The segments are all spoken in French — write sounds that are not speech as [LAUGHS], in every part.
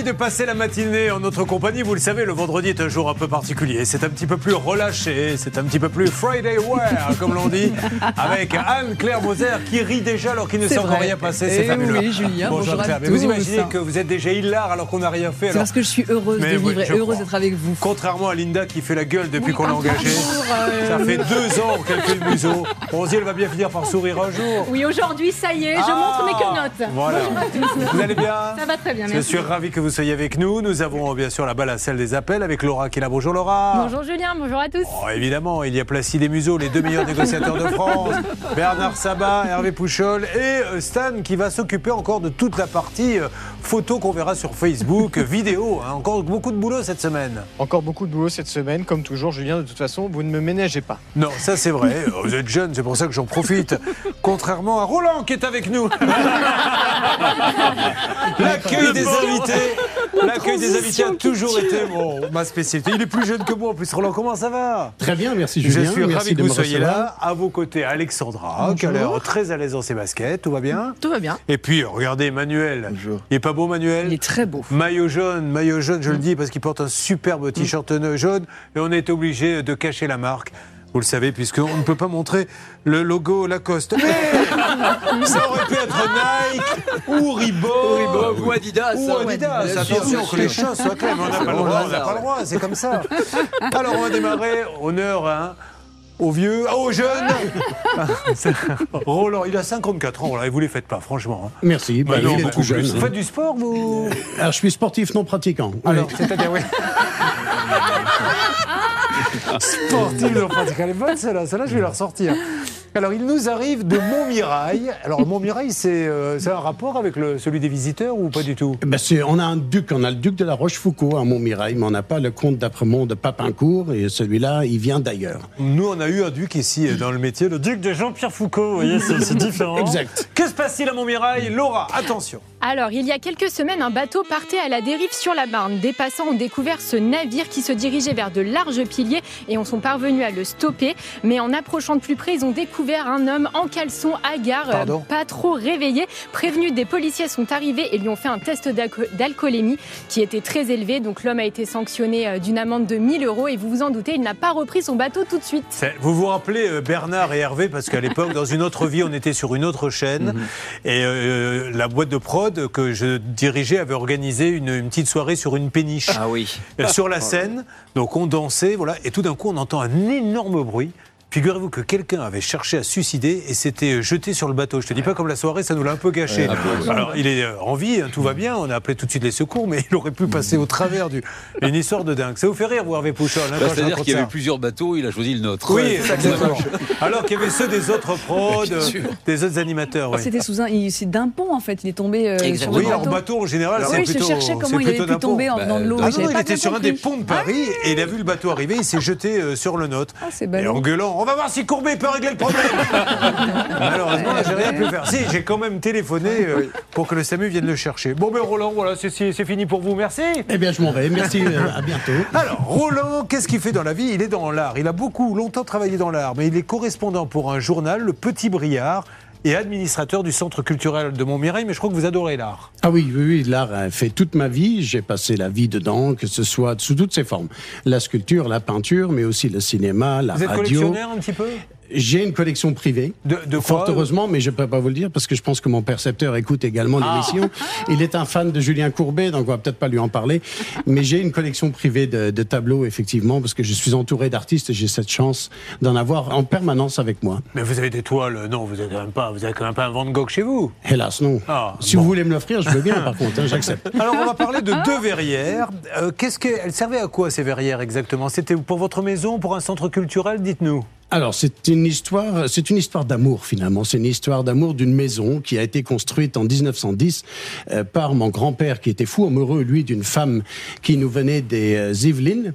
Ravi de passer la matinée en notre compagnie. Vous le savez, le vendredi est un jour un peu particulier. C'est un petit peu plus relâché, c'est un petit peu plus Friday wear, comme l'on dit, [LAUGHS] avec Anne-Claire Moser qui rit déjà alors qu'il ne s'est encore rien passé. C'est Eh fabuleux. oui, Julien, bonjour à Claire. Mais tous. vous imaginez que vous êtes déjà hilar alors qu'on n'a rien fait. C'est alors- parce que je suis heureuse Mais de vivre, je et heureuse d'être avec vous. Contrairement à Linda qui fait la gueule depuis Oui, qu'on l'a ah, engagée. bonjour, euh, Ça fait deux ans qu'elle fait le museau. On se dit elle va bien finir par sourire un jour. Oui, aujourd'hui, ça y est, je Ah, montre mes quenottes. Voilà. Bonjour à tous. Vous allez bien Ça va très bien, Je merci. suis ravi que vous soyez avec nous. Nous avons bien sûr la balle à celle des appels avec Laura qui est là. Bonjour Laura. Bonjour Julien, bonjour à tous. Oh, évidemment, il y a Placide et Museau, les deux meilleurs négociateurs de France, [LAUGHS] Bernard Sabat, Hervé Pouchol et euh, Stan qui va s'occuper encore de toute la partie euh, photo qu'on verra sur Facebook, [LAUGHS] vidéo. hein. Encore beaucoup de boulot cette semaine. Encore beaucoup de boulot cette semaine, comme toujours, Julien. De toute façon, vous ne me ménagez pas. Non, ça c'est vrai. Euh, [LAUGHS] Vous êtes jeune, c'est pour ça que j'en profite. Contrairement à Roland qui est avec nous. L'accueil des invités. [LAUGHS] L'accueil des invités a toujours été mon, ma spécialité. Il est plus jeune que moi en plus. Roland, comment ça va? Très bien, merci Julien. Je suis merci ravi que de vous soyez là. À vos côtés, Alexandra, qui a l'air très à l'aise dans ses baskets. Tout va bien? Tout va bien. Et puis, regardez, Emmanuel. Bonjour. Il est pas beau, Manuel Il est très beau. Maillot jaune, maillot jaune, je le dis parce qu'il porte un superbe t-shirt jaune et on est obligé de cacher la marque. Vous le savez, puisqu'on ne peut pas montrer le logo Lacoste. Mais ça aurait pu être Nike ou Reebok. ou Adidas. Ou Adidas, attention que les choses soient claires, mais on n'a pas le droit, on n'a pas le droit, c'est comme ça. Alors on va démarrer, honneur hein, aux vieux, ah, aux jeunes. [LAUGHS] Roland, il a 54 ans, voilà, et vous les faites pas, franchement. hein. Merci. bah, Bah non, il est beaucoup tout jeune. plus. Vous faites du sport, vous? Alors, je suis sportif non pratiquant. Alors, c'est-à-dire, oui. [LAUGHS] Sportif, non pratique. Elle est bonne, celle-là. Celle-là, je vais la ressortir. Alors, il nous arrive de Montmirail. Alors, Montmirail, c'est euh, c'est un rapport avec le, celui des visiteurs ou pas du tout? Ben, c'est- on a un duc, on a le duc de la Rochefoucauld à Montmirail, mais on n'a pas le comte d'Apremont de Papincourt, et celui-là, il vient d'ailleurs. Nous, on a eu un duc ici euh, dans le métier, le duc de Jean-Pierre Foucault. Vous voyez, c'est c'est différent. Exact. Que se passe-t-il à Montmirail? Laura, attention. Alors, il y a quelques semaines, un bateau partait à la dérive sur la Marne. Des passants ont découvert ce navire qui se dirigeait vers de larges piliers et on sont parvenus à le stopper. Mais en approchant de plus près, ils ont découvert un homme en caleçon hagard, euh, pas trop réveillé. Prévenus des policiers sont arrivés et lui ont fait un test d'alco- d'alcoolémie qui était très élevé. Donc l'homme a été sanctionné euh, d'une amende de 1000 euros et vous vous en doutez, il n'a pas repris son bateau tout de suite. Vous vous rappelez euh, Bernard et Hervé, parce qu'à l'époque, dans une autre vie, on était sur une autre chaîne. [LAUGHS] Et euh, la boîte de prod que je dirigeais avait organisé une, une petite soirée sur une péniche. Ah oui. Euh, sur la scène. Donc on dansait, voilà, et tout d'un coup on entend un énorme bruit. Figurez-vous que quelqu'un avait cherché à se suicider et s'était jeté sur le bateau. Je te dis pas comme la soirée, ça nous l'a un peu gâché. Alors il est euh, en vie, hein, tout va bien, on a appelé tout de suite les secours, mais il aurait pu passer au travers du. Une histoire de dingue. Ça vous fait rire, vous Hervé Pouchol hein, Bah, C'est-à-dire qu'il y avait plusieurs bateaux, il a choisi le nôtre. Oui, exactement. Alors qu'il y avait ceux des autres prods, des autres animateurs. oui. C'était sous un. d'un pont en fait. Il est tombé euh, sur Oui, en bateau. en général, c'est Oui, je plutôt. cherchais comment il avait pu tomber Bah, venant de l'eau. Ah non, il était sur un des ponts de Paris et il a vu le bateau arriver, il s'est jeté euh, sur le nôtre. Ah, c'est Et en gueulant, on va voir si Courbet peut régler le problème. [LAUGHS] Malheureusement, là, j'ai rien pu faire. Si, j'ai quand même téléphoné euh, pour que le SAMU vienne le chercher. Bon, ben Roland, voilà, c'est c'est- c'est fini pour vous. Merci. Eh bien, je m'en vais. Merci, euh, à bientôt. Alors, Roland, qu'est-ce qu'il fait dans la vie? Il est dans l'art. Il a beaucoup, longtemps travaillé dans l'art, mais il est correspondant pour un journal, Le Petit Briard, et administrateur du Centre culturel de Montmirail. Mais je crois que vous adorez l'art. Ah oui, oui, oui, l'art a fait toute ma vie. J'ai passé la vie dedans, que ce soit sous toutes ses formes. La sculpture, la peinture, mais aussi le cinéma, la Vous êtes radio. collectionneur un petit peu? J'ai une collection privée. De, de quoi Fort heureusement, mais je ne peux pas vous le dire parce que je pense que mon percepteur écoute également Ah. l'émission. Il est un fan de Julien Courbet, donc on va peut-être pas lui en parler. Mais j'ai une collection privée de, de tableaux, effectivement, parce que je suis entouré d'artistes et j'ai cette chance d'en avoir en permanence avec moi. Mais vous avez des toiles Non, vous n'avez quand même pas. Vous avez quand même pas un Van Gogh chez vous. Hélas, non. Ah, si bon. vous voulez me l'offrir, je veux bien, par contre, hein, j'accepte. [LAUGHS] Alors on va parler de deux verrières. Euh, Qu'est-ce qu'elles servaient à quoi ces verrières exactement? C'était pour votre maison, pour un centre culturel? Dites-nous. Alors, c'est une histoire, c'est une histoire d'amour finalement. C'est une histoire d'amour d'une maison qui a été construite en 1910 euh, par mon grand-père qui était fou amoureux, lui, d'une femme qui nous venait des euh, Yvelines.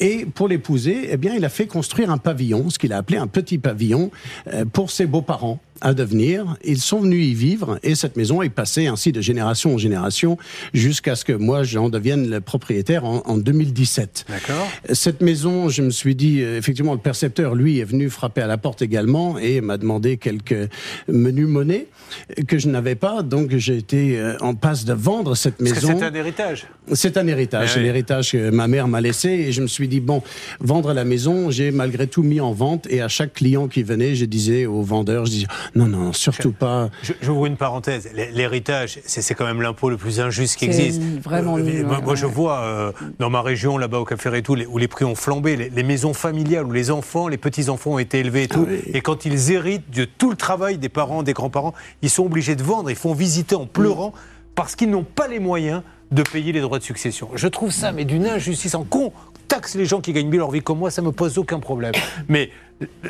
Et pour l'épouser, eh bien, il a fait construire un pavillon, ce qu'il a appelé un petit pavillon, euh, pour ses beaux-parents à devenir. Ils sont venus y vivre et cette maison est passée ainsi de génération en génération jusqu'à ce que moi j'en devienne le propriétaire en, en 2017. D'accord. Cette maison, je me suis dit, euh, effectivement, le percepteur, lui, est venu frapper à la porte également et m'a demandé quelques menus monnaies que je n'avais pas. Donc j'ai été euh, en passe de vendre cette Parce maison. c'est un héritage. C'est un héritage, Eh c'est oui. l'héritage que ma mère m'a laissé et je me suis dit bon, vendre la maison, j'ai malgré tout mis en vente et à chaque client qui venait, je disais au vendeur, je disais non non surtout pas. J'ouvre une parenthèse. L'hé- L'héritage, c'est quand même l'impôt le plus injuste qui existe. vraiment Euh, nul, moi, ouais, moi, je vois euh, dans ma région, là-bas au Café les- où les prix ont flambé, les, les maisons familiales où les enfants, les petits-enfants ont été élevés et tout. oui. Et quand ils héritent de tout le travail des parents, des grands-parents, ils sont obligés de vendre, ils font visiter en pleurant parce qu'ils n'ont pas les moyens de payer les droits de succession. Je trouve ça, mais d'une injustice en con. Taxe les gens qui gagnent bien leur vie comme moi, ça me pose aucun problème. Mais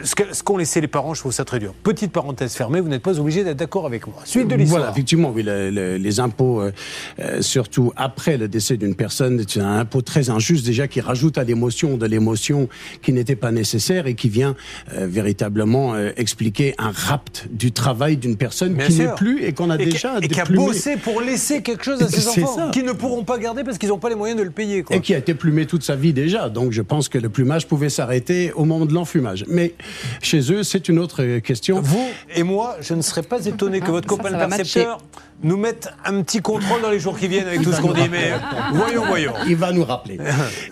ce qu'ont laissé les parents, je trouve ça très dur. Petite parenthèse fermée, vous n'êtes pas obligé d'être d'accord avec moi. Suite de l'histoire. Voilà, effectivement, oui, le- le- les impôts, euh, euh, surtout après le décès d'une personne, c'est un impôt très injuste déjà qui rajoute à l'émotion de l'émotion qui n'était pas nécessaire et qui vient euh, véritablement euh, expliquer un rapt du travail d'une personne Bien qui n'est plus et qu'on a et déjà et qui a bossé pour laisser quelque chose à ses enfants, qui ne pourront pas garder parce qu'ils n'ont pas les moyens de le payer. Quoi. Et qui a été plumé toute sa vie déjà. Donc je pense que le plumage pouvait s'arrêter au moment de l'enfumage. Mais chez eux, c'est une autre question. Vous et moi, je ne serais pas étonné que votre copain ça le va percepteur nous mette un petit contrôle dans les jours qui viennent avec tout ce qu'on dit. Mais voyons, voyons. Il va nous rappeler.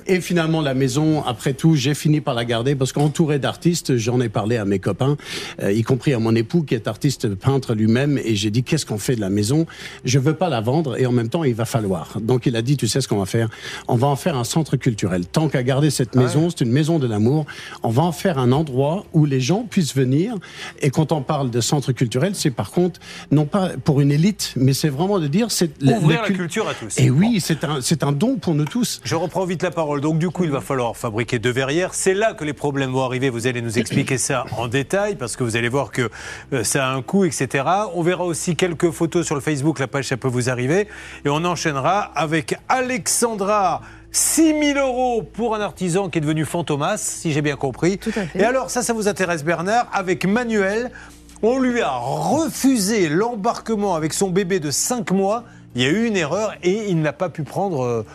Et finalement, la maison, après tout, j'ai fini par la garder parce qu'entouré d'artistes, j'en ai parlé à mes copains, euh, y compris à mon époux qui est artiste peintre lui-même, et j'ai dit qu'est-ce qu'on fait de la maison? Je veux pas la vendre et en même temps, il va falloir. Donc il a dit, tu sais ce qu'on va faire? On va en faire un centre culturel. Tant qu'à garder cette maison, c'est une maison de l'amour. On va en faire un endroit où les gens puissent venir. Et quand on parle de centre culturel, c'est par contre non pas pour une élite, mais c'est vraiment de dire c'est Ouvrir la cul- culture à tous. Et oui, c'est un, c'est un don pour nous tous. Je reprends vite la parole. Donc du coup, il va falloir fabriquer deux verrières. C'est là que les problèmes vont arriver. Vous allez nous expliquer ça en détail parce que vous allez voir que euh, ça a un coût, etc. On verra aussi quelques photos sur le Facebook. La page, ça peut vous arriver. Et on enchaînera avec Alexandra. 6 000 euros pour un artisan qui est devenu fantomas, si j'ai bien compris. Tout à fait. Et alors, ça, ça vous intéresse, Bernard, avec Manuel. On lui a refusé l'embarquement avec son bébé de 5 mois. Il y a eu une erreur et il n'a pas pu prendre euh,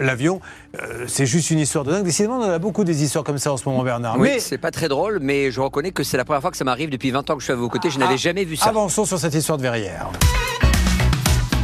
L'avion. Euh, c'est juste une histoire de dingue. Décidément, on en a beaucoup des histoires comme ça en ce moment, Bernard. Oui, Mais c'est pas très drôle, mais je reconnais que c'est la première fois que ça m'arrive depuis 20 ans que je suis à vos côtés. Je n'avais Ah, jamais vu ça. avançons sur cette histoire de verrière.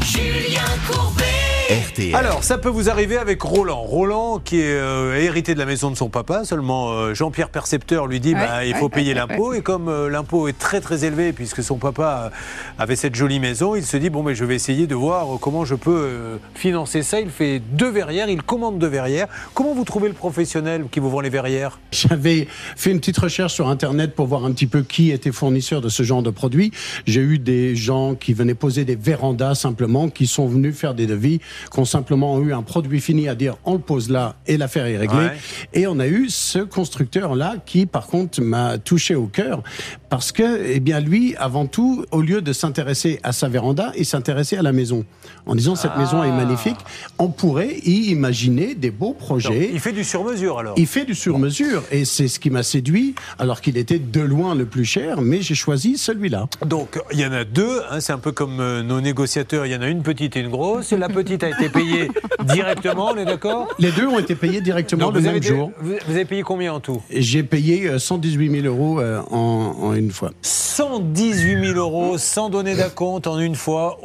Julien Courbet. RTL. Alors, ça peut vous arriver avec Roland. Roland, qui est euh, hérité de la maison de son papa, seulement euh, Jean-Pierre Percepteur lui dit Ouais, bah, il ouais, faut payer ouais, l'impôt. Et comme euh, l'impôt est très très élevé, puisque son papa avait cette jolie maison, il se dit bon, mais je vais essayer de voir comment je peux euh, financer ça. Il fait deux verrières, il commande deux verrières. Comment vous trouvez le professionnel qui vous vend les verrières? J'avais fait une petite recherche sur Internet pour voir un petit peu qui était fournisseur de ce genre de produits. J'ai eu des gens qui venaient poser des vérandas simplement, qui sont venus faire des devis, qui ont simplement eu un produit fini à dire on le pose là et l'affaire est réglée. Ouais. Et on a eu ce constructeur-là qui, par contre, m'a touché au cœur parce que, eh bien, lui, avant tout, au lieu de s'intéresser à sa véranda, il s'intéressait à la maison. En disant cette maison est magnifique, on pourrait y imaginer des beaux Donc, projets. Il fait du sur-mesure alors. Il fait du sur-mesure et c'est ce qui m'a séduit, alors qu'il était de loin le plus cher, mais j'ai choisi celui-là. Donc, il y en a deux. hein, c'est un peu comme euh, nos négociateurs. Il y en a une petite et une grosse. La petite a été payée directement, on est d'accord Les deux ont été payés directement Donc, le vous, même avez, jour. vous, avez payé combien en tout J'ai payé euh, 118 000 euros euh, en, en une fois. 118 000 euros sans donner d'acompte en une fois.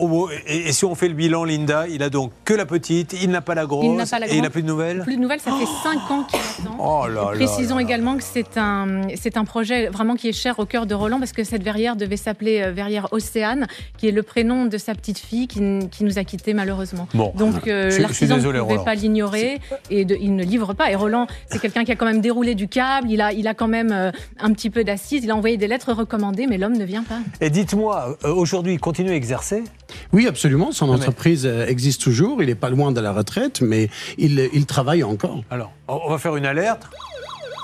Et, et si on fait le bilan, Linda, il a donc que la petite, il n'a pas la grosse, Il n'a pas la et il n'a plus de nouvelles Plus de nouvelles, ça fait 5 ans qu'il attend. Oh là là. Précisons là là. également que c'est un, c'est un projet vraiment qui est cher au cœur de Roland parce que cette verrière devait s'appeler euh, Verrière Océane, qui est le prénom de sa petite fille qui, qui nous a quittés malheureusement. Bon. Donc euh, l'artisan ne pouvait pas l'ignorer et de- il ne livre pas. Et Roland, c'est quelqu'un qui a quand même déroulé du câble, il a, il a quand même euh, un petit peu d'assises, il a envoyé des lettres recommandées, mais l'homme ne vient pas. Et dites-moi, euh, aujourd'hui, il continue à exercer? Oui, absolument, son mais- entreprise existe toujours, il n'est pas loin de la retraite, mais il, il travaille encore. Alors, on va faire une alerte.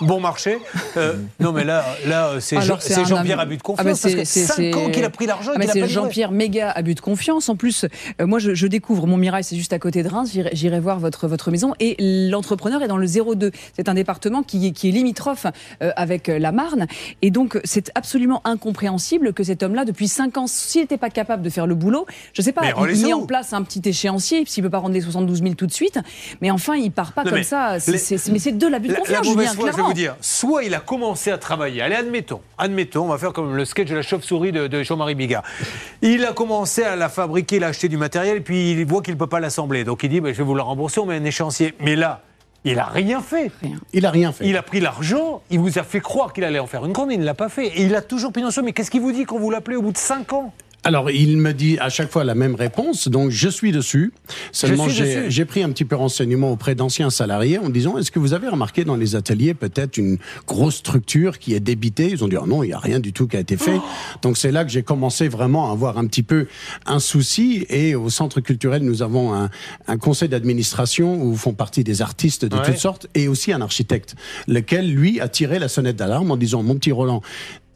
Bon marché. Euh, [LAUGHS] non, mais là, là c'est Jean- Alors, c'est Jean-Pierre homme- abus de Ah bah, confiance. parce c'est- que c'est- 5 c'est- ans qu'il a pris l'argent Ah, c'est. Jean-Pierre méga abus de confiance. En plus, euh, moi, je, je découvre Montmirail, c'est juste à côté de Reims. J'irai- voir votre votre maison et l'entrepreneur est dans le 02. C'est un département qui est, qui est limitrophe euh, avec euh, la Marne et donc c'est absolument incompréhensible que cet homme-là, depuis 5 ans, s'il n'était pas capable de faire le boulot, je sais pas, Mais il met en place un petit échéancier s'il peut pas rendre les 72 000 tout de suite. Mais enfin, il part pas Non, comme mais ça. Les- mais c'est de l'abus de La, la confiance, Julien, clairement. Vous dire, soit il a commencé à travailler, allez, admettons, admettons, on va faire comme le sketch de la chauve-souris de, de Jean-Marie Bigard. Il a commencé à la fabriquer, il a acheté du matériel, et puis il voit qu'il ne peut pas l'assembler. Donc il dit, bah, je vais vous la rembourser, on met un échéancier. Mais là, il a rien fait. Il a rien fait. Il a pris l'argent, il vous a fait croire qu'il allait en faire une grande, il ne l'a pas fait. Et il a toujours soi. Mais qu'est-ce qu'il vous dit quand vous l'appelez au bout de 5 ans? Alors, il me dit à chaque fois la même réponse, donc je suis dessus. Seulement, j'ai pris un petit peu renseignement auprès d'anciens salariés en disant est-ce que vous avez remarqué dans les ateliers peut-être une grosse structure qui est débitée? Ils ont dit ah non, il n'y a rien du tout qui a été fait. Donc, c'est là que j'ai commencé vraiment à avoir un petit peu un souci. Et au centre culturel, nous avons un, un conseil d'administration où font partie des artistes de Ouais. toutes sortes et aussi un architecte, lequel, lui, a tiré la sonnette d'alarme en disant mon petit Roland,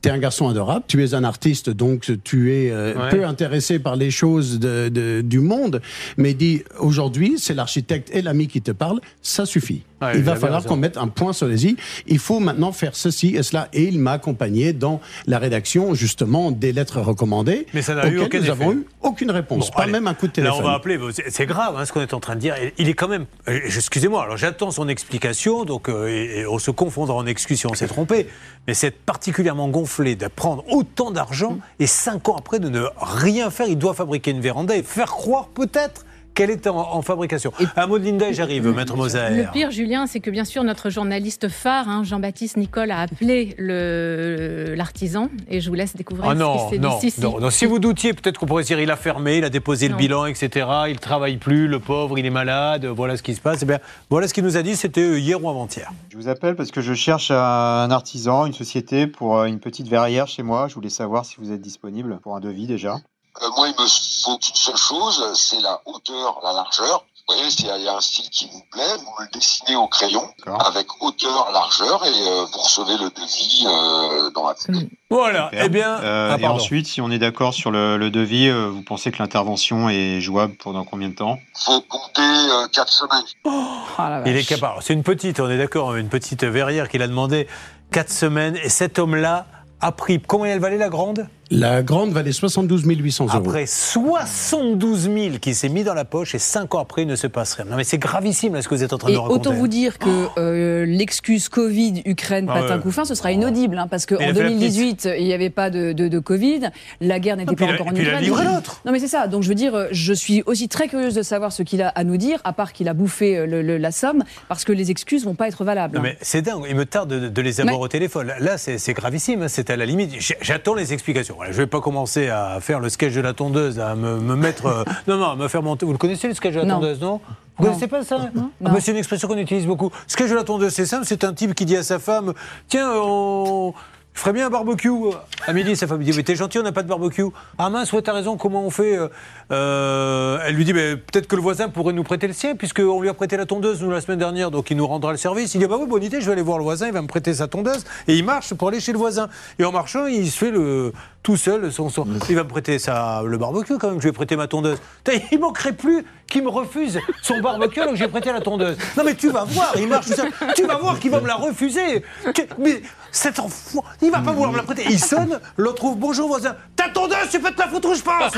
tu es un garçon adorable, tu es un artiste, donc tu es euh, Ouais. peu intéressé par les choses de, de- du monde, mais dit aujourd'hui, c'est l'architecte et l'ami qui te parle, ça suffit. Il va falloir qu'on mette un point sur les i. Il faut maintenant faire ceci et cela. Et il m'a accompagné dans la rédaction, justement, des lettres recommandées. Mais ça n'a eu aucun nous effet. avons eu aucune réponse. Bon, pas allez. même un coup de Là, téléphone. on va appeler. C'est grave hein, ce qu'on est en train de dire. Il est quand même. euh, Excusez-moi. Alors, j'attends son explication. Donc, euh, et on se confondra en excuses si on s'est trompé. Mais c'est particulièrement gonflé de prendre autant d'argent et cinq ans après de ne rien faire. Il doit fabriquer une véranda et faire croire peut-être qu'elle est en, en fabrication. Un mot de Linda et j'arrive, Maître Moser. Le pire, Julien, c'est que bien sûr, notre journaliste phare, hein, Jean-Baptiste Nicole, a appelé l'artisan. Et je vous laisse découvrir Ah ce qui s'est non, dit. Si, si. non, non. Si vous doutiez, peut-être qu'on pourrait dire il a fermé, il a déposé le bilan, etc. Il travaille plus, le pauvre, il est malade. Voilà ce qui se passe. Eh bien, voilà ce qu'il nous a dit. C'était euh, hier ou avant-hier. Je vous appelle parce que je cherche un artisan, une société pour euh, une petite verrière chez moi. Je voulais savoir si vous êtes disponible pour un devis déjà. Euh, moi, il me faut qu'une seule chose, c'est la hauteur, la largeur. Vous voyez, s'il y a- il y a un style qui vous plaît, vous le dessinez au crayon avec hauteur, largeur et euh, vous recevez le devis euh, dans la foulée. Voilà. Super. Eh bien, Euh, ah, et ensuite, si on est d'accord sur le, le devis, euh, vous pensez que l'intervention est jouable pendant combien de temps? Faut compter euh, quatre semaines. Ah, la il est capable. C'est une petite, on est d'accord, une petite verrière qu'il a demandé quatre semaines. Et cet homme-là a pris. Combien elle valait la grande? La grande valait 72 800 euros. Après 72 000 qui s'est mis dans la poche et cinq ans après, il ne se passe rien. Non, mais c'est gravissime là, ce que vous êtes en train Et de raconter. autant vous dire que euh, l'excuse Covid, Ukraine, Ah patin ouais. coup fin, ce sera inaudible, hein, parce qu'en a fait la 2018, il n'y avait pas de, de, de Covid, la guerre n'était puis pas encore en puis il a Ukraine. l'autre. Non mais c'est ça, donc je veux dire, euh, je suis aussi très curieuse de savoir ce qu'il a à nous dire, à part qu'il a bouffé euh, le- le- la somme, parce que les excuses vont pas être valables. Non, hein. mais c'est dingue, il me tarde de, de les avoir Mais- au téléphone. Là, c'est gravissime, hein, c'est à la limite. J'attends les explications. Je vais pas commencer à faire le sketch de la tondeuse, à me, me mettre. euh, [LAUGHS] non, non, à me faire monter. Vous le connaissez, le sketch de la Non. tondeuse, non Vous Non. connaissez pas ça Ah, Non. bah, C'est une expression qu'on utilise beaucoup. Sketch de la tondeuse, c'est simple, c'est un type qui dit à sa femme Tiens, on. Je ferais bien un barbecue. À midi, sa femme lui dit Mais t'es gentil, on n'a pas de barbecue. Ah mince, ouais, t'as raison, comment on fait euh, euh, Elle lui dit Mais Peut-être que le voisin pourrait nous prêter le sien, puisqu'on lui a prêté la tondeuse, nous, la semaine dernière, donc il nous rendra le service. Il dit Bah oui, bonne idée, je vais aller voir le voisin, il va me prêter sa tondeuse. Et il marche pour aller chez le voisin. Et en marchant, il se fait le, tout seul son, son- Il va me prêter sa, le barbecue quand même, je vais prêter ma tondeuse. Il manquerait plus qu'il me refuse son barbecue alors que j'ai prêté la tondeuse. Non mais tu vas voir, il marche tout seul. Tu vas voir qu'il va me la refuser. Mais cet enfant, il va pas vouloir me la prêter. Il sonne, l'autre trouve bonjour voisin. Ta tondeuse, tu peux te la foutre où je passe.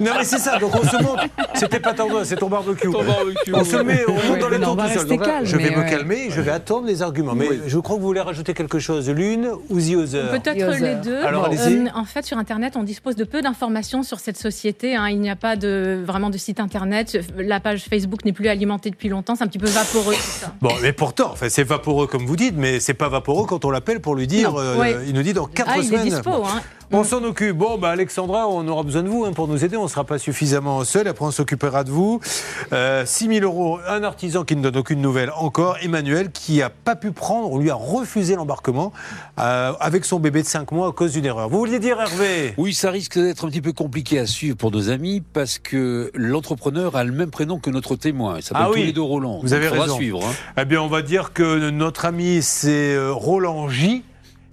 Non mais c'est ça, donc on se monte. C'était pas ta tondeuse, c'est ton barbecue. On se met, on monte dans les on va tout seul. Donc calme, je vais me ouais. calmer, je vais attendre les arguments. Mais je crois que vous voulez rajouter quelque chose, l'une ou the other. Peut-être les deux. Alors, Bon, allez-y. Euh, en fait, sur Internet, on dispose de peu d'informations sur cette société. hein. Il n'y a pas de, vraiment de site Internet. La page Facebook n'est plus alimentée depuis longtemps. C'est un petit peu vaporeux, ça. Bon, mais pourtant, enfin, c'est vaporeux comme vous dites, mais c'est pas vaporeux quand on l'appelle pour lui dire, euh, ouais. il nous dit dans quatre Ah, il est semaines. dispo. Hein. On s'en occupe. Bon, bah, Alexandra, on aura besoin de vous hein, pour nous aider. On ne sera pas suffisamment seul. Après, on s'occupera de vous. Euh, 6 000 euros, un artisan qui ne donne aucune nouvelle encore. Emmanuel, qui n'a pas pu prendre, on lui a refusé l'embarquement euh, avec son bébé de 5 mois à cause d'une erreur. Vous vouliez dire, Hervé? Oui, ça risque d'être un petit peu compliqué à suivre pour nos amis parce que l'entrepreneur a le même prénom que notre témoin. Il s'appelle Ah oui. tous les deux Roland. Vous avez Donc, raison. suivre. hein. Eh bien, on va dire que notre ami, c'est euh, Roland J.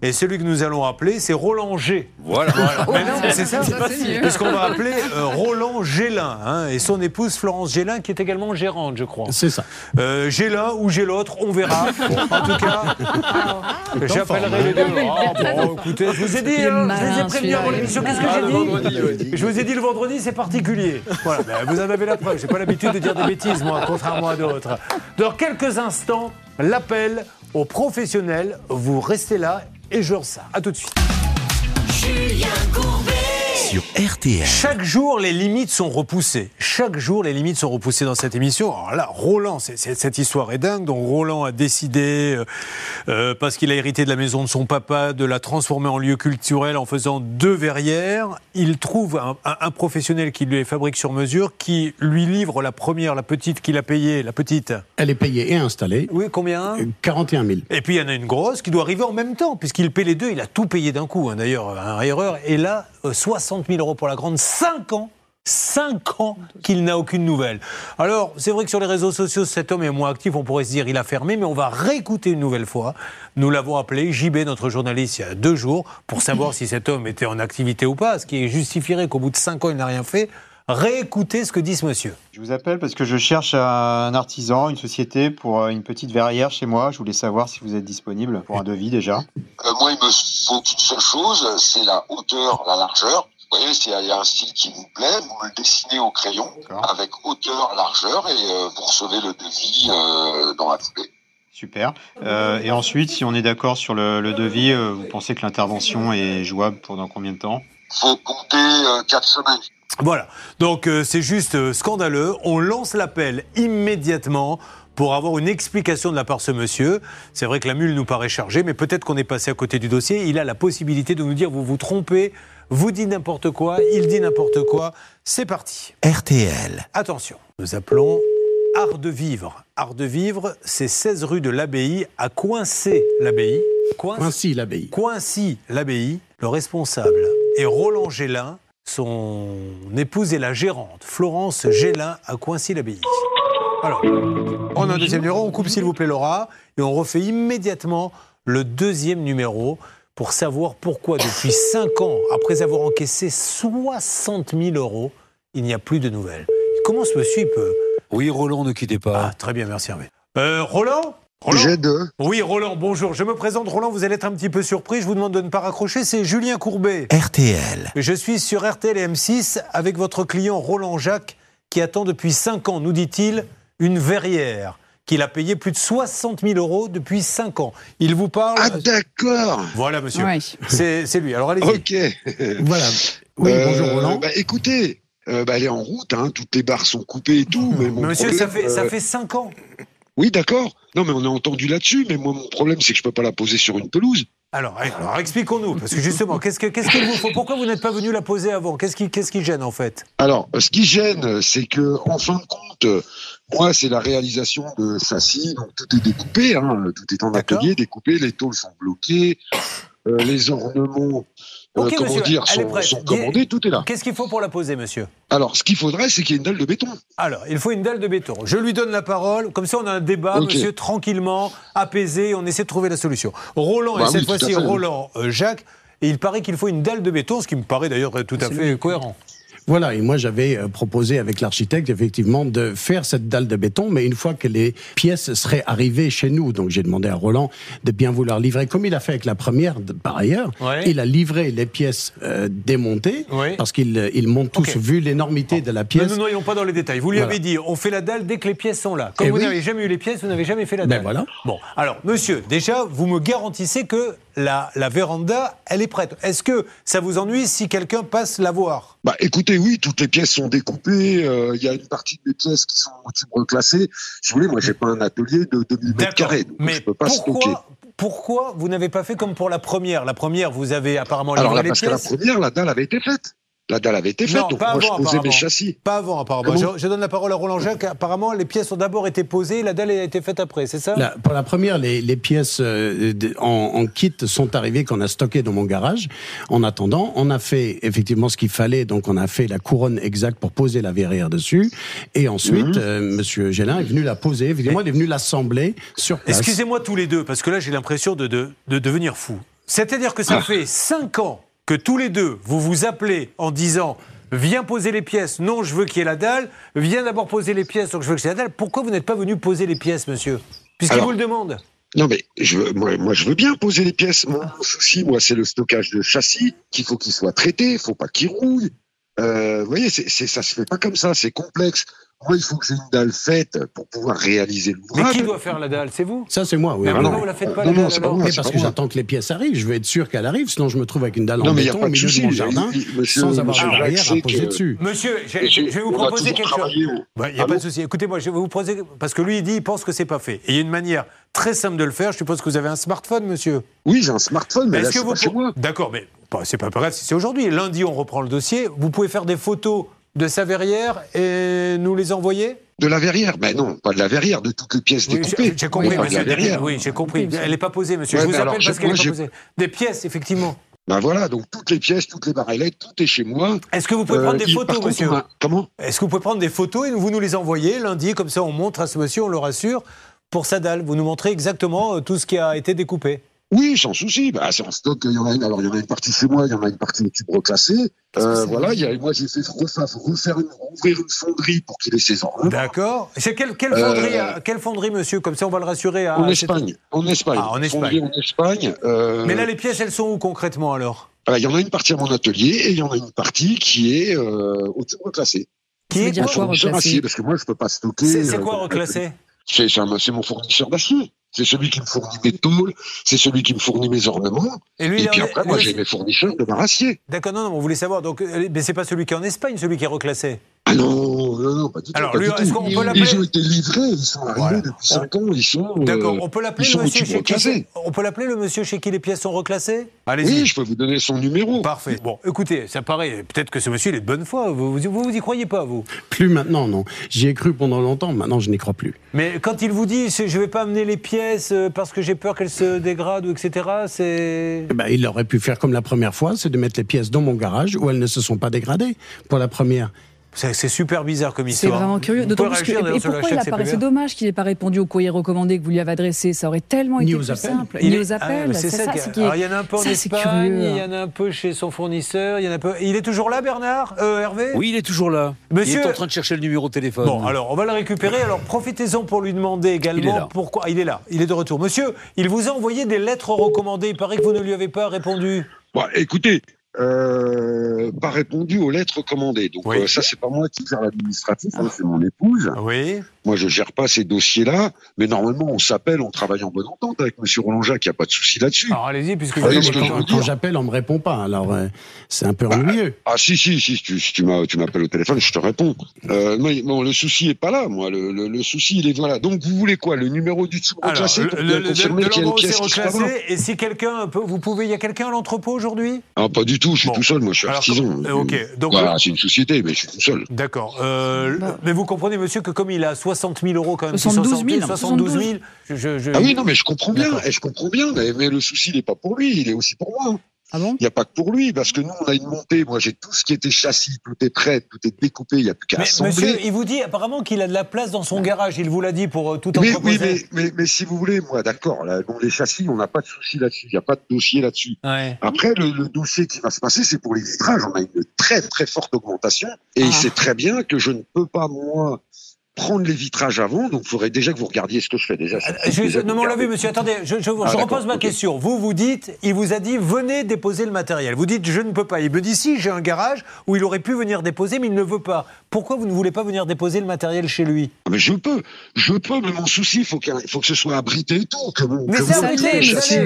Et celui que nous allons appeler, c'est Roland G. Voilà. Mais non, c'est ça, Ça, c'est mieux. Puisqu'on va appeler euh, Roland Gélin, hein, et son épouse Florence Gélin, qui est également gérante, je crois. C'est ça. Euh, j'ai l'un ou j'ai l'autre, on verra. [LAUGHS] En tout cas, j'appellerai les deux. Ah, bon, écoutez, je vous ai dit, hein, je les ai celui-là, avant l'émission. Qu'est-ce que Ah, j'ai dit ouais. Je vous ai dit le vendredi, c'est particulier. Voilà, ben, vous en avez la preuve. J'ai pas l'habitude de dire des bêtises, moi, contrairement à d'autres. Dans quelques instants, l'appel aux professionnels. Vous restez là et je ça. À tout de suite. RTL. Chaque jour, les limites sont repoussées. Chaque jour, les limites sont repoussées dans cette émission. Alors là, Roland, cette histoire est dingue. Donc Roland a décidé, euh, euh, parce qu'il a hérité de la maison de son papa, de la transformer en lieu culturel en faisant deux verrières. Il trouve un, professionnel qui lui les fabrique sur mesure, qui lui livre la première, la petite qu'il a payée, la petite. Elle est payée et installée. Oui, combien? Euh, 41 000. Et puis il y en a une grosse qui doit arriver en même temps, puisqu'il paie les deux. Il a tout payé d'un coup, hein, d'ailleurs, un erreur. Et là, 60 150 000 euros pour la grande, 5 ans 5 ans qu'il n'a aucune nouvelle. Alors, c'est vrai que sur les réseaux sociaux, cet homme est moins actif. On pourrait se dire il a fermé, mais on va réécouter une nouvelle fois. Nous l'avons appelé, JB, notre journaliste, il y a deux jours, pour savoir si cet homme était en activité ou pas, ce qui justifierait qu'au bout de 5 ans, il n'a rien fait. Réécoutez ce que dit ce monsieur. Je vous appelle parce que je cherche un artisan, une société pour euh, une petite verrière chez moi. Je voulais savoir si vous êtes disponible pour un devis déjà. Euh, moi, il me faut qu'une seule chose, c'est la hauteur, la largeur vous voyez, s'il y a- il y a un style qui vous plaît, vous le dessinez au crayon avec hauteur, largeur et euh, vous recevez le devis euh, dans la foulée. Super. Euh, et ensuite, si on est d'accord sur le, le devis, euh, vous pensez que l'intervention est jouable pendant combien de temps? Faut compter euh, quatre semaines. Voilà. Donc euh, c'est juste euh, scandaleux. On lance l'appel immédiatement pour avoir une explication de la part de ce monsieur. C'est vrai que la mule nous paraît chargée, mais peut-être qu'on est passé à côté du dossier. Il a la possibilité de nous dire vous vous trompez, vous dites n'importe quoi, il dit n'importe quoi. C'est parti. RTL. Attention, nous appelons Art de Vivre. Art de Vivre, c'est 16 rue de l'Abbaye, à Coincé l'Abbaye. Ainsi l'abbaye. Coincy l'abbaye, le responsable est Roland Gélin, son épouse est la gérante, Florence Gélin à Coincy l'abbaye. Alors, on a un deuxième numéro, on coupe s'il vous plaît Laura, et on refait immédiatement le deuxième numéro pour savoir pourquoi depuis 5 ans, après avoir encaissé 60 000 euros, il n'y a plus de nouvelles. Comment ce monsieur peut... Oui, Roland, ne quittez pas. Ah, très bien, merci Hervé. Euh, Roland? Roland? Deux. oui, Roland, bonjour. Je me présente, Roland, vous allez être un petit peu surpris. Je vous demande de ne pas raccrocher. C'est Julien Courbet. RTL. Je suis sur RTL et M6 avec votre client Roland Jacques qui attend depuis 5 ans, nous dit-il, une verrière qu'il a payé plus de 60 000 euros depuis 5 ans. Il vous parle. Ah d'accord. voilà, monsieur. Ouais. C'est lui. Alors allez-y. Ok. [LAUGHS] Voilà. Oui, Euh, bonjour Roland. Bah, écoutez, euh, bah, elle est en route, hein, toutes les barres sont coupées et tout. Mais mon Mais monsieur, ça fait, ça euh, fait 5 ans. Oui, d'accord. Non, mais on a entendu là-dessus. Mais moi, mon problème, c'est que je peux pas la poser sur une pelouse. Alors, alors expliquons-nous. Parce que justement, [LAUGHS] qu'est-ce que- qu'est-ce qu'il vous faut Pourquoi vous n'êtes pas venu la poser avant? Qu'est-ce qui, qu'est-ce qui gêne en fait? Alors, ce qui gêne, c'est que, en fin de compte, euh, moi, c'est la réalisation de châssis. Donc, tout est découpé. Hein, tout est en atelier, découpé. Les tôles sont bloquées. euh, les ornements, euh, comment monsieur, dire, sont, commandés. Tout est là. Qu'est-ce qu'il faut pour la poser, monsieur? Alors, ce qu'il faudrait, c'est qu'il y ait une dalle de béton. Alors, il faut une dalle de béton. Je lui donne la parole. Comme ça, on a un débat, monsieur, tranquillement, apaisé. On essaie de trouver la solution. Roland, Bah et cette oui, tout à fois-ci oui. Roland euh, Jacques. Et il paraît qu'il faut une dalle de béton, ce qui me paraît d'ailleurs tout à fait cohérent. Voilà, et moi j'avais euh, proposé avec l'architecte effectivement de faire cette dalle de béton, mais une fois que les pièces seraient arrivées chez nous, donc j'ai demandé à Roland de bien vouloir livrer, comme il a fait avec la première par ailleurs, Ouais. il a livré les pièces euh, démontées, Ouais. parce qu'ils euh, montent tous, vu l'énormité de la Ne pièce. nous noyons pas dans les détails. Vous lui Voilà. avez dit, on fait la dalle dès que les pièces sont là. Comme Eh vous oui. n'avez jamais eu les pièces, vous n'avez jamais fait la Ben dalle. voilà. Bon, alors, monsieur, déjà, vous me garantissez que la, la véranda, elle est prête. Est-ce que ça vous ennuie si quelqu'un passe la voir? Bah, écoutez, oui, toutes les pièces sont découpées. euh, Il y a une partie des pièces qui sont reclassées. Si vous voulez, moi, j'ai pas un atelier de 2000 mètres carrés, donc Mais je peux pas stocker. pourquoi, pourquoi vous n'avez pas fait comme pour la première? La première, vous avez apparemment Alors là, les parce que la première, la dalle avait été faite. La dalle avait été faite, Non, donc pas moi je avant, posais mes châssis. Pas avant, apparemment. Comment Je, je donne la parole à Roland Jacques. Apparemment, les pièces ont d'abord été posées, la dalle a été faite après, c'est ça? La- pour la première, les, les pièces euh, en, en kit sont arrivées qu'on a stockées dans mon garage. En attendant, on a fait effectivement ce qu'il fallait, donc on a fait la couronne exacte pour poser la verrière dessus. Et ensuite, Mhm. euh, Monsieur Gélin est venu la poser. Évidemment, il est venu l'assembler sur place. Excusez-moi tous les deux, parce que là, j'ai l'impression de, de, de devenir fou. C'est-à-dire que ça Ah. fait cinq ans que tous les deux, vous vous appelez en disant Viens poser les pièces. Non, je veux qu'il y ait la dalle. Viens d'abord poser les pièces, donc je veux que c'est la dalle. Pourquoi vous n'êtes pas venu poser les pièces, monsieur? Puisqu'il vous le demande. Non mais je, veux- moi, moi je veux bien poser les pièces. Mon souci, moi, c'est le stockage de châssis, qu'il faut qu'il soit traité, il faut pas qu'il rouille. Euh, vous voyez, c'est, ça se fait pas comme ça, c'est complexe. Moi, il faut que j'ai une dalle faite pour pouvoir réaliser Mais l'ouvrage. qui doit faire la dalle? C'est vous? Ça, c'est moi, oui. Mais Ah pourquoi non. vous la faites pas, Non, la non, dalle, c'est pas moi. Mais parce pas que j'attends que les pièces arrivent. Je veux être sûr qu'elles arrivent, sinon je me trouve avec une dalle Non, en mais il n'y a béton pas au de milieu souci. de mon jardin, monsieur- sans avoir monsieur de barrière à poser dessus. Monsieur, je, vais vous proposer quelque chose. Il n'y a pas de souci. Écoutez-moi, je vais vous proposer. Parce que lui, il dit il pense que c'est pas fait. Et il y a une manière très simple de le faire. Je suppose que vous avez un smartphone, monsieur. Oui, j'ai un smartphone, mais Est-ce là, que c'est vous pas chez moi. D'accord, mais c'est pas grave si c'est aujourd'hui. Lundi, on reprend le dossier. Vous pouvez faire des photos de sa verrière et nous les envoyer? De la verrière Mais non, pas de la verrière, de toutes les pièces Oui, découpées. j'ai- compris, de monsieur. verrière. Oui, j'ai compris. Elle n'est pas posée, monsieur. Ouais, je vous appelle alors, parce qu'elle n'est pas posée. Des pièces, effectivement. Ben voilà, donc toutes les pièces, toutes les barrelettes, tout est chez moi. Est-ce que vous pouvez Euh, prendre des il- photos, contre, monsieur a- Comment? Est-ce que vous pouvez prendre des photos et vous nous les envoyer lundi Comme ça, on montre à ce monsieur, on le rassure, pour sa dalle. Vous nous montrez exactement euh, tout ce qui a été découpé. Oui, sans souci. Bah, c'est en stock. Il y en a une. Alors, il y en a une partie chez moi. Il y en a une partie au tube reclassé. Euh, voilà. Il y a, moi, j'ai fait refaire, refaire une, ouvrir une fonderie pour qu'il ait ses ordres. D'accord. C'est quelle, quelle, Euh, fonderie, à- quelle fonderie, monsieur? Comme ça, on va le rassurer. À, En Espagne. En Espagne. Ah, en Espagne. Fonderie en Espagne. euh, Mais là, les pièces, elles sont où concrètement alors? Voilà, il y en a une partie à mon atelier et il y en a une partie qui est euh, au tube reclassé. Qui est quoi quoi, Fournisseur reclassé acier, parce que moi, je peux pas stocker. C'est euh, quoi reclassé c'est mon fournisseur d'acier. C'est celui qui me fournit mes tôles, c'est celui qui me fournit mes ornements. Et lui, Et puis après, moi, j'ai mes fournisseurs de bar acier. D'accord, non, non, on voulait savoir. Donc, euh, mais c'est pas celui qui est en Espagne, celui qui est reclassé. Ah non, non, non, pas du tout. Alors, lui, est-ce qu'on peut l'appeler- Ils ont été livrés, ils sont arrivés Voilà. depuis 5 ans, ils sont. euh, D'accord, on peut l'appeler le monsieur chez qui. On peut l'appeler le monsieur chez qui les pièces sont reclassées? Allez-y. Oui, je peux vous donner son numéro. Parfait. Bon, écoutez, ça paraît. Peut-être que ce monsieur il est de bonne foi. Vous vous, vous, vous y croyez pas, vous? Plus maintenant, non. J'y ai cru pendant longtemps, maintenant je n'y crois plus. Mais quand il vous dit je vais pas amener les pièces euh, parce que j'ai peur qu'elles se dégradent ou etc. C'est. Eh ben, il aurait pu faire comme la première fois, c'est de mettre les pièces dans mon garage où elles ne se sont pas dégradées pour la première. C'est c'est super bizarre comme C'est histoire. vraiment curieux. D'autant plus que. Et pourquoi il apparaît C'est dommage qu'il n'ait pas répondu au courrier recommandé que vous lui avez adressé? Ça aurait tellement Ni été plus appels. simple. Il Ni est- aux Ah, appels. mais c'est ça, qui- c'est qui est- Alors, il y en a un peu en ça, c'est Espagne, il y en a un peu chez son fournisseur, il y en a un peu. Il est toujours là, Bernard Euh, Hervé? Oui, il est toujours là. Monsieur- Il est en train de chercher le numéro de téléphone. Bon, alors on va le récupérer. Alors profitez-en pour lui demander également pourquoi. Ah, il est là, il est de retour. Monsieur, il vous a envoyé des lettres recommandées. Il paraît que vous ne lui avez pas répondu. Bon, écoutez, euh, pas répondu aux lettres commandées. Donc Oui. euh, ça, c'est pas moi qui gère l'administratif, hein, c'est mon épouse. Oui. Moi, je gère pas ces dossiers-là, mais normalement, on s'appelle, on travaille en bonne entente avec Monsieur Roland Jacques, il n'y a pas de souci là-dessus. Alors allez-y, puisque Ah, je dire. Quand j'appelle, on me répond pas. Alors, euh, c'est un peu Bah, ennuyeux. Ah si si si, si tu, si tu m'appelles au téléphone, je te réponds. Euh, mais bon, le souci est pas là, moi. Le, le, le souci, il est voilà. Donc vous voulez quoi Le numéro du Alors, reclassé le, pour le- le- confirmer de qu'il y a une pièce qui se et si quelqu'un peut, vous pouvez, il y a quelqu'un à l'entrepôt aujourd'hui? Ah pas du tout, je suis Bon. tout seul, moi, je suis Alors, artisan. euh, ok, donc- voilà, c'est une société, mais je suis tout seul. D'accord. Euh, Bah. Mais vous comprenez, monsieur, que comme il a 60 000 euros quand même, 72 000, 72 000, je, je- je- Ah oui, non, mais je comprends bien, et je comprends bien, mais, mais le souci, il n'est pas pour lui, il est aussi pour moi. Ah bon? Il n'y a pas que pour lui, parce que nous, on a une montée. Moi, j'ai tout ce qui était châssis, tout est prêt, tout est découpé, il n'y a plus qu'à Mais assembler. monsieur, il vous dit apparemment qu'il a de la place dans son garage. Il vous l'a dit pour euh, tout Mais, entreposer. oui, mais, mais, mais si vous voulez, moi, d'accord, là, bon, les châssis, on n'a pas de souci là-dessus, il n'y a pas de dossier là-dessus. Ouais. Après, le, le dossier qui va se passer, c'est pour les vitrages. On a une très, très forte augmentation. Et il Ah. sait très bien que je ne peux pas, moi, prendre les vitrages avant. Donc, il faudrait déjà que vous regardiez ce que je fais déjà. Euh, je- Déjà, non, mais on l'a vu, monsieur. Attendez, je, je- je Ah, repose ma question. Vous, vous dites, il vous a dit, venez déposer le matériel. Vous dites, je ne peux pas. Il me dit, si, j'ai un garage où il aurait pu venir déposer, mais il ne veut pas. Pourquoi vous ne voulez pas venir déposer le matériel chez lui? Ah, Mais je peux, je peux, mais mon souci, il faut, il faut que ce soit abrité et tout. Que Mais c'est abrité,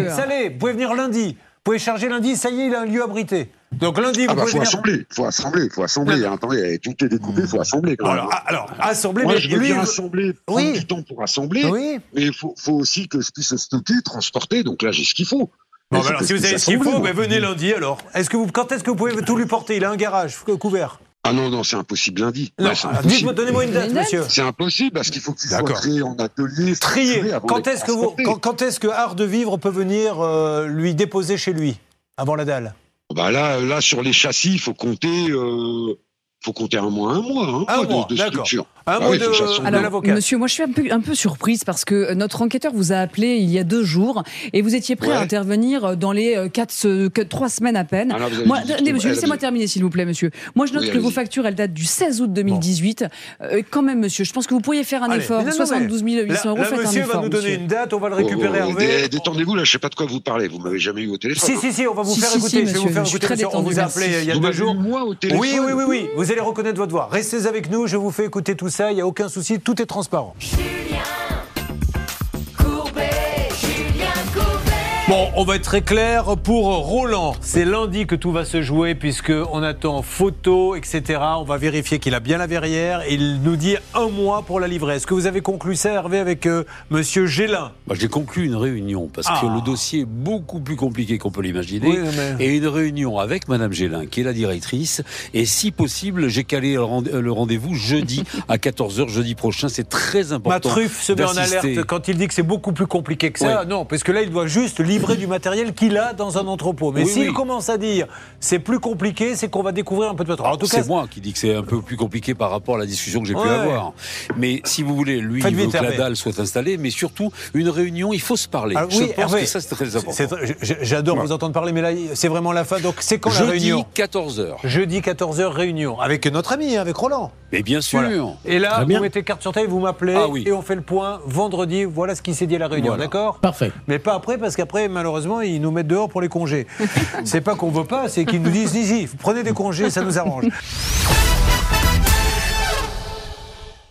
ça l'est. Vous pouvez venir lundi. Vous pouvez charger lundi, ça y est, il a un lieu abrité. Donc lundi, Ah vous bah, pouvez faut venir. assembler, faut assembler, faut assembler. Attendez, tout est découpé, faut assembler quand. Alors, ah, alors, assembler, Moi, mais je veux lui. bien il- assembler, prendre Oui. du temps pour assembler, Oui. mais il faut, faut aussi que je puisse stocker, transporter. Donc là, j'ai ce qu'il faut. Bon, bah faut alors, que si vous avez ce qu'il assembler, faut, bah, venez lundi alors. Est-ce que vous, quand est-ce que vous pouvez tout lui porter? Il a un garage cou- couvert. Ah non, non, c'est impossible lundi. Non, Ouais, c'est alors, impossible. dites-moi, donnez-moi une date, monsieur. C'est impossible parce qu'il faut qu'il soit D'accord. créé en atelier. Trier. Quand est-ce que vous, quand est-ce que Art de Vivre peut venir euh, lui déposer chez lui avant la dalle? Bah là, là, sur les châssis, il faut compter, euh, faut compter un mois, un mois, hein, Un mois, de, de structure. Un Ah mot oui, de, Alors, l'avocat. monsieur, moi je suis un peu, un peu surprise parce que notre enquêteur vous a appelé il y a deux jours et vous étiez prêt à intervenir dans les euh, quatre, trois semaines à peine. Moi, monsieur, laissez-moi terminer s'il vous plaît, monsieur. Moi je note Oui, que vos factures elles datent du 16 août 2018. Euh, quand même, monsieur, je pense que vous pourriez faire un Allez, effort. mais non, non, 72 800 Là, euros, là, faites un monsieur effort. va nous donner monsieur. une date, on va le Oh, récupérer, oh, Hervé. dé- Détendez-vous, là, je sais pas de quoi vous parlez. Vous m'avez jamais eu au téléphone. Si, si, si, on va vous faire écouter. je vais vous monsieur, faire écouter. très monsieur. On vous a appelé il y a Vous deux jours. eu, moi, au téléphone. Oui, oui, oui, oui. Allez reconnaître votre voix. Restez avec nous, je vous fais écouter tout ça. Il n'y a aucun souci, tout est transparent. Bon, on va être très clair. Pour Roland, c'est lundi que tout va se jouer puisque on attend photo, etc. On va vérifier qu'il a bien la verrière. Et il nous dit un mois pour la livrer. Est-ce que vous avez conclu ça, Hervé, avec euh, Monsieur Gélin? Bah, J'ai conclu une réunion parce Ah. que le dossier est beaucoup plus compliqué qu'on peut l'imaginer. Oui, mais- Et une réunion avec Madame Gélin, qui est la directrice. Et si possible, j'ai calé le rend- le rendez-vous jeudi à 14h, jeudi prochain. C'est très important. Ma truffe se met en alerte quand il dit que c'est beaucoup plus compliqué que ça. Non, parce que là, il doit juste livrer du matériel qu'il a dans un entrepôt. Mais Oui, s'il oui. commence à dire c'est plus compliqué, c'est qu'on va découvrir un peu de pétrole. En tout cas, C'est moi qui dis que c'est un peu plus compliqué par rapport à la discussion que j'ai pu Ouais. avoir. Mais si vous voulez, lui, Faites il veut vite, que la dalle soit installée, mais surtout, une réunion, il faut se parler. Alors, Je oui, pense Hervé, que ça, c'est très important. c'est- c'est- J'adore vous entendre parler, mais là, c'est vraiment la fin. Donc, c'est quand la Jeudi, réunion 14h. Jeudi 14h réunion avec notre ami, avec Roland. Mais bien sûr. Voilà. Et là, vous bien. mettez carte sur table, vous m'appelez Ah oui. et on fait le point vendredi. Voilà ce qui s'est dit à la réunion, Voilà. d'accord? Parfait. Mais pas après, parce qu'après, malheureusement, ils nous mettent dehors pour les congés. [LAUGHS] c'est pas qu'on veut pas, c'est qu'ils nous disent, si, prenez des congés, ça nous arrange.